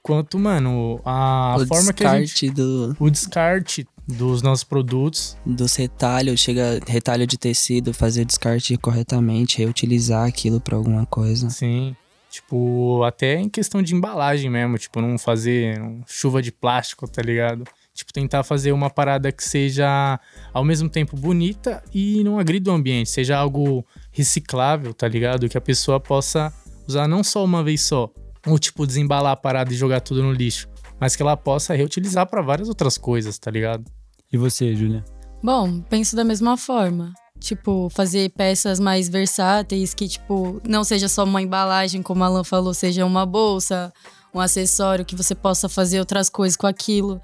Quanto, mano, a o forma que a gente. do, O descarte dos nossos produtos. dos retalhos, chega retalho de tecido, fazer o descarte corretamente, reutilizar aquilo pra alguma coisa. Sim. Tipo, até em questão de embalagem mesmo, tipo, não fazer chuva de plástico, tá ligado? Tipo, tentar fazer uma parada que seja ao mesmo tempo bonita e não agrida o ambiente, seja algo reciclável, tá ligado? Que a pessoa possa usar não só uma vez só, ou tipo desembalar a parada e jogar tudo no lixo, mas que ela possa reutilizar para várias outras coisas, tá ligado? E você, Julia? Bom, penso da mesma forma. Tipo, fazer peças mais versáteis, que, tipo, não seja só uma embalagem, como a Alan falou, seja uma bolsa, um acessório, que você possa fazer outras coisas com aquilo.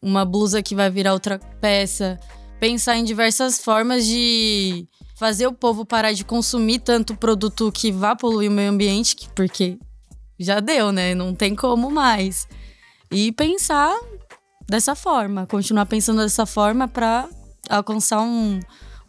Uma blusa que vai virar outra peça. Pensar em diversas formas de fazer o povo parar de consumir tanto produto que vá poluir o meio ambiente, porque já deu, né? Não tem como mais. E pensar dessa forma, continuar pensando dessa forma para alcançar um,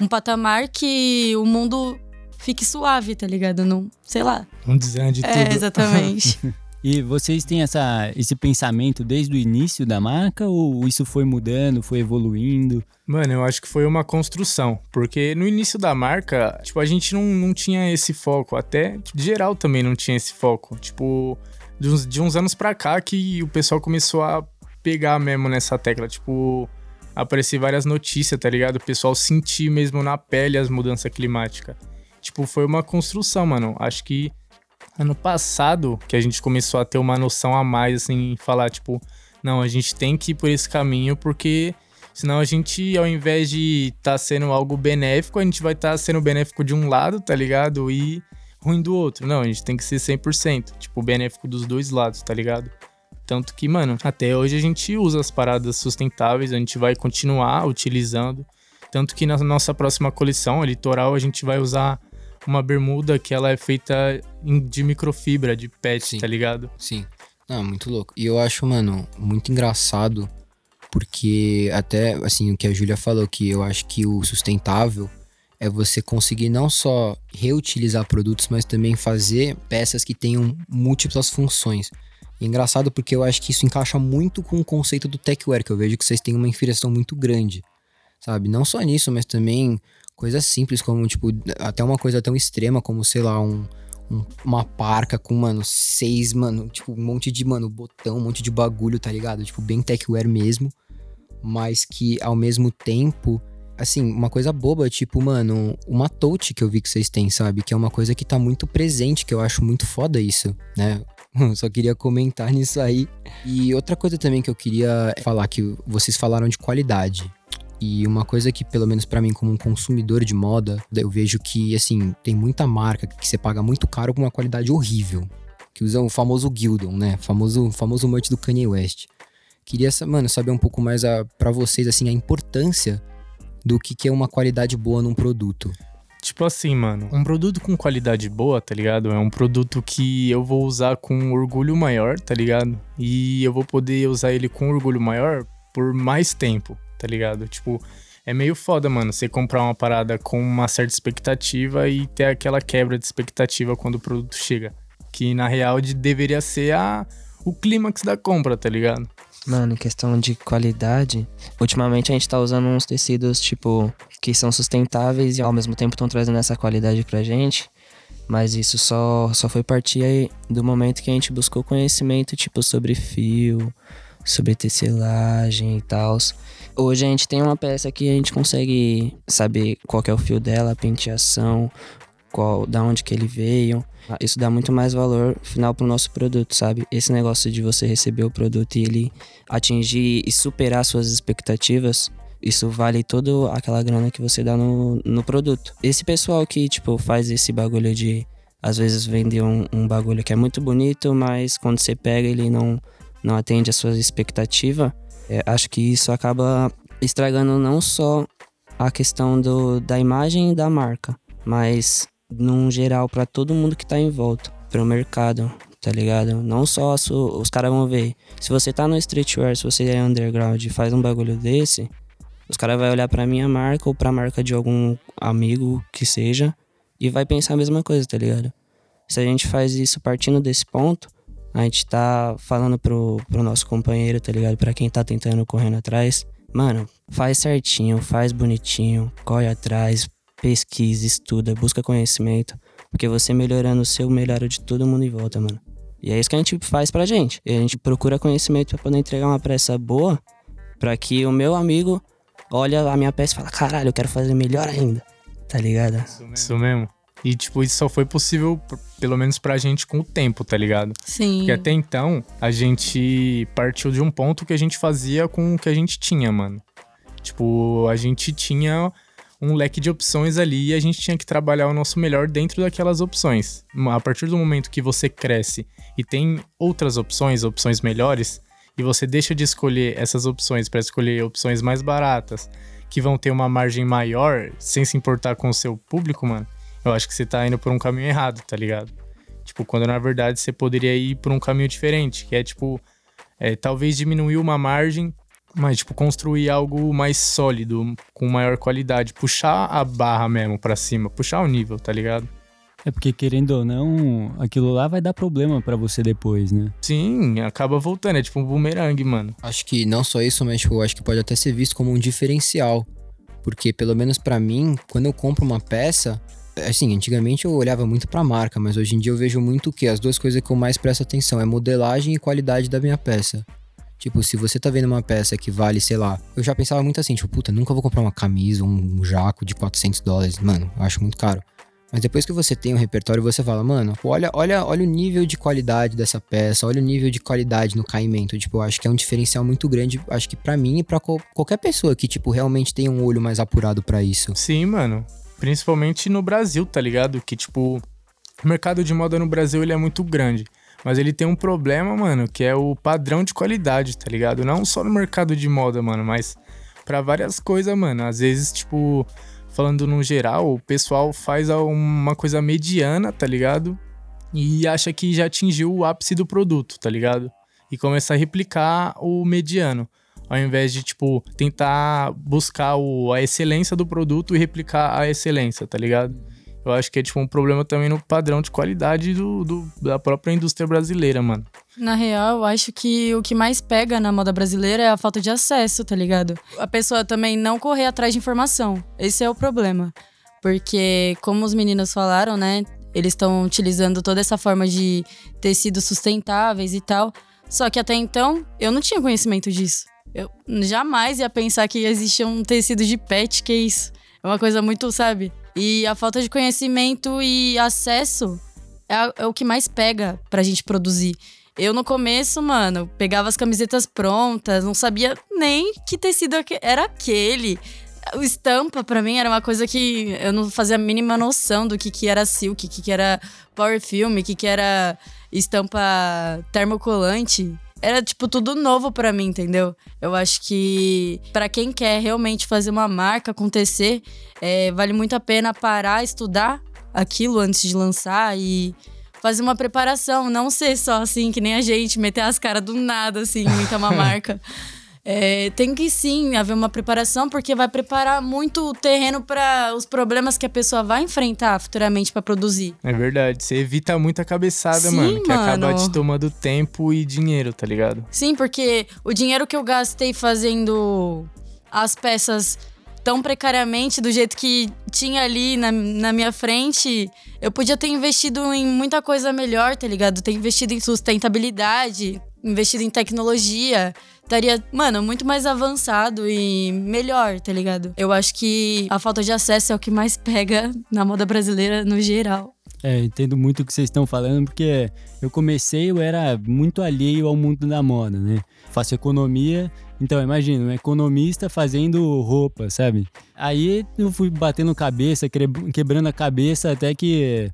um patamar que o mundo fique suave, tá ligado? Não, sei lá. Um desenho de É, tudo. exatamente. E vocês têm essa, esse pensamento desde o início da marca ou isso foi mudando, foi evoluindo? Mano, eu acho que foi uma construção. Porque no início da marca, tipo, a gente não, não tinha esse foco. Até geral também não tinha esse foco. Tipo, de uns, de uns anos pra cá que o pessoal começou a pegar mesmo nessa tecla. Tipo, aparecer várias notícias, tá ligado? O pessoal sentir mesmo na pele as mudanças climáticas. Tipo, foi uma construção, mano. Acho que ano passado que a gente começou a ter uma noção a mais, assim, falar, tipo, não, a gente tem que ir por esse caminho porque senão a gente, ao invés de estar tá sendo algo benéfico, a gente vai estar tá sendo benéfico de um lado, tá ligado? E ruim do outro. Não, a gente tem que ser 100%, tipo, benéfico dos dois lados, tá ligado? Tanto que, mano, até hoje a gente usa as paradas sustentáveis, a gente vai continuar utilizando. Tanto que na nossa próxima coleção, a Litoral, a gente vai usar uma bermuda que ela é feita de microfibra, de pet, Sim. tá ligado? Sim. Não, muito louco. E eu acho, mano, muito engraçado, porque até, assim, o que a Júlia falou, que eu acho que o sustentável é você conseguir não só reutilizar produtos, mas também fazer peças que tenham múltiplas funções. E engraçado porque eu acho que isso encaixa muito com o conceito do techwear, que eu vejo que vocês têm uma inspiração muito grande, sabe? Não só nisso, mas também coisas simples como, tipo, até uma coisa tão extrema como, sei lá, um, um- uma parca com, mano, seis, mano, tipo, um monte de, mano, botão, um monte de bagulho, tá ligado? Tipo, bem techwear mesmo, mas que ao mesmo tempo, assim, uma coisa boba, tipo, mano, uma touch que eu vi que vocês têm, sabe? Que é uma coisa que tá muito presente, que eu acho muito foda isso, né? Só queria comentar nisso aí. E outra coisa também que eu queria falar, que vocês falaram de qualidade. E uma coisa que, pelo menos pra mim, como um consumidor de moda, eu vejo que, assim, tem muita marca que você paga muito caro com uma qualidade horrível. Que usam o famoso Gildon, né? Famoso, famoso merch do Kanye West. Queria, mano, saber um pouco mais a, pra vocês, assim, a importância do que, que é uma qualidade boa num produto. Tipo assim, mano, um produto com qualidade boa, tá ligado? É um produto que eu vou usar com orgulho maior, tá ligado? E eu vou poder usar ele com orgulho maior por mais tempo, tá ligado? Tipo, é meio foda, mano, você comprar uma parada com uma certa expectativa e ter aquela quebra de expectativa quando o produto chega. Que na real de- deveria ser a, o clímax da compra, tá ligado? Mano, questão de qualidade, ultimamente a gente tá usando uns tecidos, tipo, que são sustentáveis e ao mesmo tempo estão trazendo essa qualidade pra gente. Mas isso só, só foi partir aí do momento que a gente buscou conhecimento, tipo, sobre fio, sobre tecelagem e tal. Hoje a gente tem uma peça que a gente consegue saber qual é o fio dela, a penteação, qual, da onde que ele veio. Ah, Isso dá muito mais valor final pro nosso produto, sabe? Esse negócio de você receber o produto e ele atingir e superar suas expectativas, isso vale toda aquela grana que você dá no, no produto. Esse pessoal que, tipo, faz esse bagulho de às vezes vender um, um bagulho que é muito bonito, mas quando você pega ele não, não atende às suas expectativas, é, acho que isso acaba estragando não só a questão do, da imagem da marca, mas num geral para todo mundo que tá em volta, pro mercado, tá ligado? Não só a su- os caras vão ver. Se você tá no streetwear, se você é underground e faz um bagulho desse, os caras vão olhar pra minha marca ou pra marca de algum amigo que seja e vai pensar a mesma coisa, tá ligado? Se a gente faz isso partindo desse ponto, a gente tá falando pro, pro nosso companheiro, tá ligado? Pra quem tá tentando correndo atrás, mano, faz certinho, faz bonitinho, corre atrás, pesquisa, estuda, busca conhecimento, porque você melhorando o seu, melhora de todo mundo em volta, mano. E é isso que a gente faz pra gente. E a gente procura conhecimento pra poder entregar uma peça boa, pra que o meu amigo olha a minha peça e fala: caralho, eu quero fazer melhor ainda. Tá ligado? Isso mesmo. E, tipo, isso só foi possível, pelo menos pra gente, com o tempo, tá ligado? Sim. Porque até então, a gente partiu de um ponto que a gente fazia com o que a gente tinha, mano. Tipo, a gente tinha um leque de opções ali e a gente tinha que trabalhar o nosso melhor dentro daquelas opções. A partir do momento que você cresce e tem outras opções, opções melhores, e você deixa de escolher essas opções para escolher opções mais baratas, que vão ter uma margem maior, sem se importar com o seu público, mano, eu acho que você tá indo por um caminho errado, tá ligado? Tipo, quando na verdade você poderia ir por um caminho diferente, que é tipo, é, talvez diminuir uma margem, mas tipo, construir algo mais sólido, com maior qualidade, puxar a barra mesmo pra cima, puxar o nível, tá ligado? É porque, querendo ou não, aquilo lá vai dar problema para você depois, né? Sim, acaba voltando, é tipo um boomerang, mano. Acho que não só isso, mas tipo, acho que pode até ser visto como um diferencial. Porque, pelo menos para mim, quando eu compro uma peça, assim, antigamente eu olhava muito pra marca, mas hoje em dia eu vejo muito o que? As duas coisas que eu mais presto atenção é modelagem e qualidade da minha peça. Tipo, se você tá vendo uma peça que vale, sei lá, eu já pensava muito assim, tipo, puta, nunca vou comprar uma camisa, um jaco de 400 dólares, mano, acho muito caro. Mas depois que você tem um repertório, você fala, mano, olha, olha, olha o nível de qualidade dessa peça, olha o nível de qualidade no caimento. Tipo, eu acho que é um diferencial muito grande, acho que para mim e pra qualquer pessoa que, tipo, realmente tem um olho mais apurado para isso. Sim, mano. Principalmente no Brasil, tá ligado? Que, tipo, o mercado de moda no Brasil ele é muito grande. Mas ele tem um problema, mano, que é o padrão de qualidade, tá ligado? Não só no mercado de moda, mano, mas para várias coisas, mano. Às vezes, tipo, falando no geral, o pessoal faz uma coisa mediana, tá ligado? E acha que já atingiu o ápice do produto, tá ligado? E começa a replicar o mediano. Ao invés de, tipo, tentar buscar o, a excelência do produto e replicar a excelência, tá ligado? Eu acho que é, tipo, um problema também no padrão de qualidade do, do, da própria indústria brasileira, mano. Na real, eu acho que o que mais pega na moda brasileira é a falta de acesso, tá ligado? A pessoa também não correr atrás de informação. Esse é o problema. Porque, como os meninos falaram, né? Eles estão utilizando toda essa forma de tecidos sustentáveis e tal. Só que até então, eu não tinha conhecimento disso. Eu jamais ia pensar que existia um tecido de pet, que é isso. É uma coisa muito, sabe? E a falta de conhecimento e acesso é, é o que mais pega pra gente produzir. Eu, no começo, mano, pegava as camisetas prontas, não sabia nem que tecido era aquele. O estampa, para mim, era uma coisa que eu não fazia a mínima noção do que, que era silk, que, que era power film, que, que era estampa termocolante era tipo tudo novo para mim, entendeu? Eu acho que para quem quer realmente fazer uma marca acontecer, é, vale muito a pena parar, estudar aquilo antes de lançar e fazer uma preparação, não ser só assim que nem a gente meter as caras do nada assim, inventar uma marca. É, tem que sim haver uma preparação, porque vai preparar muito o terreno para os problemas que a pessoa vai enfrentar futuramente para produzir. É verdade. Você evita muita cabeçada, sim, mano, que mano. acaba te tomando tempo e dinheiro, tá ligado? Sim, porque o dinheiro que eu gastei fazendo as peças tão precariamente, do jeito que tinha ali na, na minha frente, eu podia ter investido em muita coisa melhor, tá ligado? Ter investido em sustentabilidade, investido em tecnologia estaria, mano, muito mais avançado e melhor, tá ligado? Eu acho que a falta de acesso é o que mais pega na moda brasileira no geral. É, entendo muito o que vocês estão falando, porque eu comecei, eu era muito alheio ao mundo da moda, né? Faço economia, então imagina, um economista fazendo roupa, sabe? Aí eu fui batendo cabeça, quebrando a cabeça até que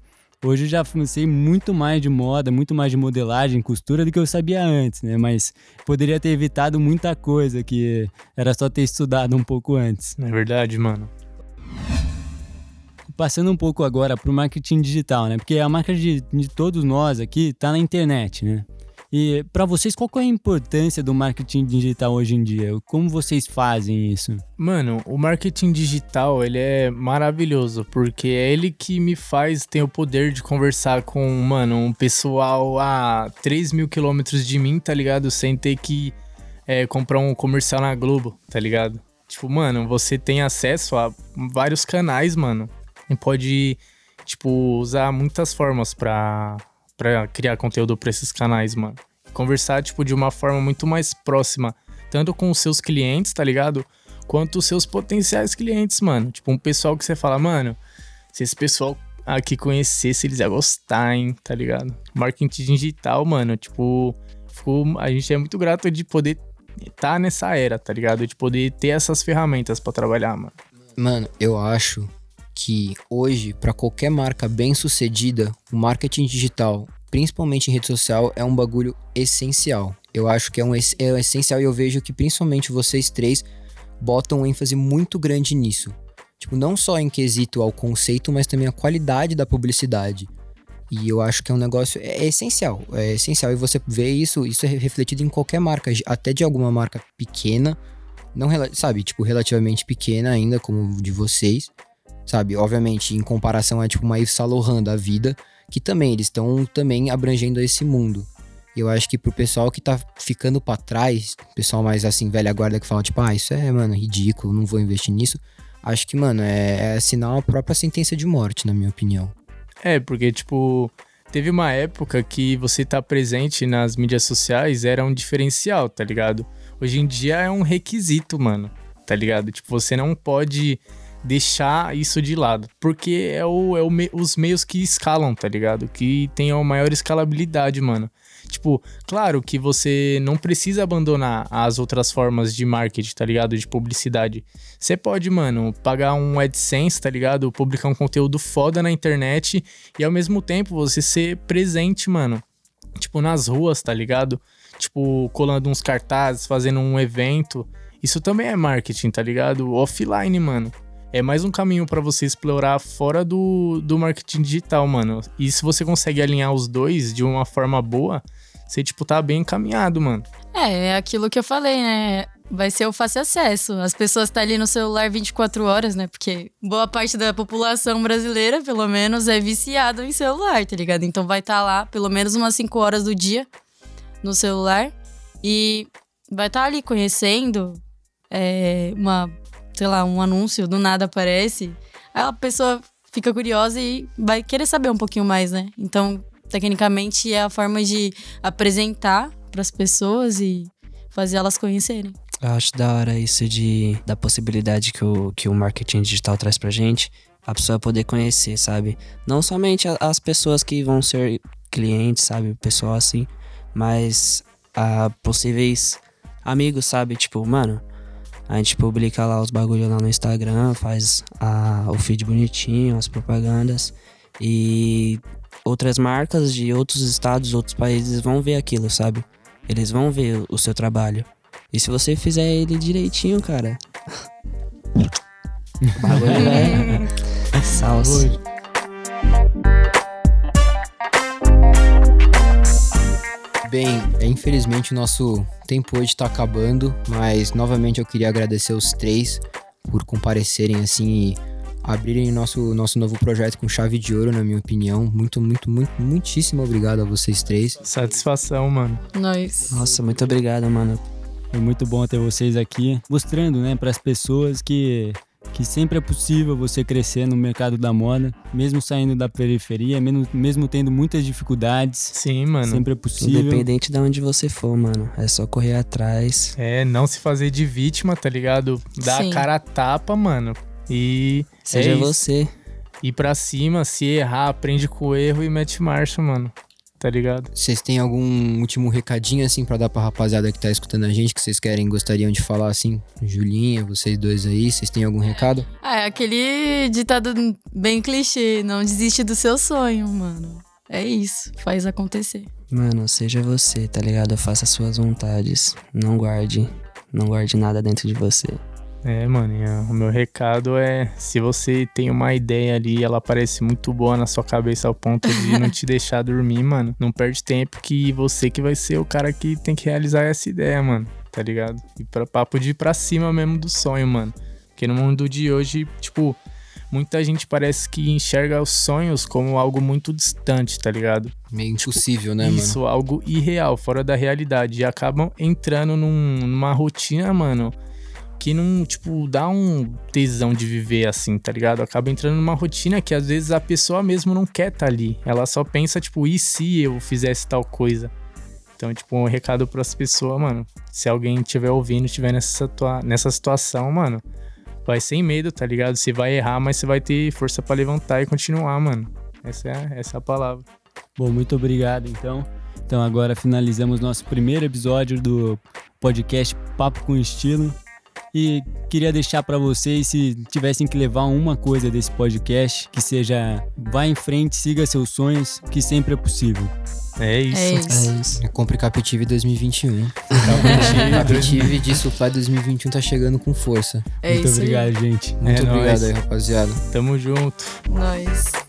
Hoje eu já sei muito mais de moda, muito mais de modelagem, costura do que eu sabia antes, né? Mas poderia ter evitado muita coisa que era só ter estudado um pouco antes. É verdade, mano. Passando um pouco agora para o marketing digital, né? Porque a marca de, de todos nós aqui está na internet, né? E para vocês, qual é a importância do marketing digital hoje em dia? Como vocês fazem isso? Mano, o marketing digital, ele é maravilhoso, porque é ele que me faz ter o poder de conversar com, mano, um pessoal a 3 mil quilômetros de mim, tá ligado? Sem ter que é, comprar um comercial na Globo, tá ligado? Tipo, mano, você tem acesso a vários canais, mano. E pode, tipo, usar muitas formas pra, para criar conteúdo para esses canais, mano. Conversar, tipo, de uma forma muito mais próxima, tanto com os seus clientes, tá ligado? Quanto os seus potenciais clientes, mano. Tipo, um pessoal que você fala, mano, se esse pessoal aqui conhecer se eles iam gostar, hein, tá ligado? Marketing digital, mano, tipo, a gente é muito grato de poder estar tá nessa era, tá ligado? De poder ter essas ferramentas para trabalhar, mano. Mano, eu acho que hoje, para qualquer marca bem sucedida, o marketing digital, principalmente em rede social, é um bagulho essencial. Eu acho que é um é essencial e eu vejo que principalmente vocês três botam um ênfase muito grande nisso. Tipo, não só em quesito ao conceito, mas também a qualidade da publicidade. E eu acho que é um negócio é, é essencial, é essencial e você vê isso, isso é refletido em qualquer marca, até de alguma marca pequena, não sabe, tipo relativamente pequena ainda como de vocês, sabe? Obviamente em comparação a tipo uma Yves Saint Laurent da vida, que também eles estão também abrangendo esse mundo. Eu acho que pro pessoal que tá ficando para trás, pessoal mais assim, velha guarda que fala, tipo, ah, isso é, mano, ridículo, não vou investir nisso. Acho que, mano, é, é assinar a própria sentença de morte, na minha opinião. É, porque, tipo, teve uma época que você tá presente nas mídias sociais era um diferencial, tá ligado? Hoje em dia é um requisito, mano, tá ligado? Tipo, você não pode deixar isso de lado. Porque é, o, é o me, os meios que escalam, tá ligado? Que tem a maior escalabilidade, mano. Tipo, claro que você não precisa abandonar as outras formas de marketing, tá ligado? De publicidade. Você pode, mano, pagar um AdSense, tá ligado? Publicar um conteúdo foda na internet e ao mesmo tempo você ser presente, mano. Tipo, nas ruas, tá ligado? Tipo, colando uns cartazes, fazendo um evento. Isso também é marketing, tá ligado? Offline, mano é mais um caminho para você explorar fora do, do marketing digital, mano. E se você consegue alinhar os dois de uma forma boa, você, tipo, tá bem encaminhado, mano. É, é aquilo que eu falei, né? Vai ser o fácil acesso. As pessoas estão tá ali no celular 24 horas, né? Porque boa parte da população brasileira, pelo menos, é viciada em celular, tá ligado? Então vai estar tá lá pelo menos umas 5 horas do dia no celular e vai estar tá ali conhecendo é, uma sei lá, um anúncio do nada aparece, a pessoa fica curiosa e vai querer saber um pouquinho mais, né? Então, tecnicamente, é a forma de apresentar para as pessoas e fazer elas conhecerem. Eu acho da hora isso de da possibilidade que o, que o marketing digital traz pra gente, a pessoa poder conhecer, sabe? Não somente as pessoas que vão ser clientes, sabe? O pessoal assim, mas a possíveis amigos, sabe? Tipo, mano, a gente publica lá os bagulhos lá no Instagram, faz a, o feed bonitinho, as propagandas. E outras marcas de outros estados, outros países vão ver aquilo, sabe? Eles vão ver o seu trabalho. E se você fizer ele direitinho, cara. o bagulho é. Salsa. Bem, é, infelizmente o nosso tempo hoje está acabando, mas novamente eu queria agradecer os três por comparecerem assim e abrirem nosso, nosso novo projeto com chave de ouro, na minha opinião. Muito, muito, muito, muitíssimo obrigado a vocês três. Satisfação, mano. Nós. Nossa, muito obrigado, mano. Foi muito bom ter vocês aqui, mostrando, né, para as pessoas que que sempre é possível você crescer no mercado da moda, mesmo saindo da periferia, mesmo, mesmo tendo muitas dificuldades. Sim, mano. Sempre é possível. Independente de onde você for, mano. É só correr atrás. É, não se fazer de vítima, tá ligado? Dar Sim. a cara a tapa, mano. E. Seja é você. Ir pra cima, se errar, aprende com o erro e mete marcha, mano tá ligado? Vocês têm algum último recadinho, assim, para dar pra rapaziada que tá escutando a gente, que vocês querem, gostariam de falar, assim? Julinha, vocês dois aí, vocês têm algum recado? Ah, é aquele ditado bem clichê, não desiste do seu sonho, mano. É isso, faz acontecer. Mano, seja você, tá ligado? Faça suas vontades, não guarde, não guarde nada dentro de você. É, mano, o meu recado é: se você tem uma ideia ali, ela parece muito boa na sua cabeça ao ponto de não te deixar dormir, mano, não perde tempo que você que vai ser o cara que tem que realizar essa ideia, mano, tá ligado? E pra papo de ir pra cima mesmo do sonho, mano. Porque no mundo de hoje, tipo, muita gente parece que enxerga os sonhos como algo muito distante, tá ligado? Meio impossível, né, Isso, mano? Isso, algo irreal, fora da realidade. E acabam entrando num, numa rotina, mano que não, tipo, dá um tesão de viver assim, tá ligado? Acaba entrando numa rotina que às vezes a pessoa mesmo não quer estar tá ali. Ela só pensa, tipo, e se eu fizesse tal coisa? Então, tipo, um recado pras pessoas, mano. Se alguém estiver ouvindo, estiver nessa, nessa situação, mano, vai sem medo, tá ligado? Você vai errar, mas você vai ter força para levantar e continuar, mano. Essa é, essa é a palavra. Bom, muito obrigado então. Então agora finalizamos nosso primeiro episódio do podcast Papo com Estilo. E queria deixar para vocês, se tivessem que levar uma coisa desse podcast, que seja vá em frente, siga seus sonhos, que sempre é possível. É isso. É isso. É isso. É, Compre Captive 2021. Captive de Supply 2021 tá chegando com força. É muito isso. aí. obrigado, gente. Muito É obrigado nóis. aí, rapaziada. Tamo junto. Nós.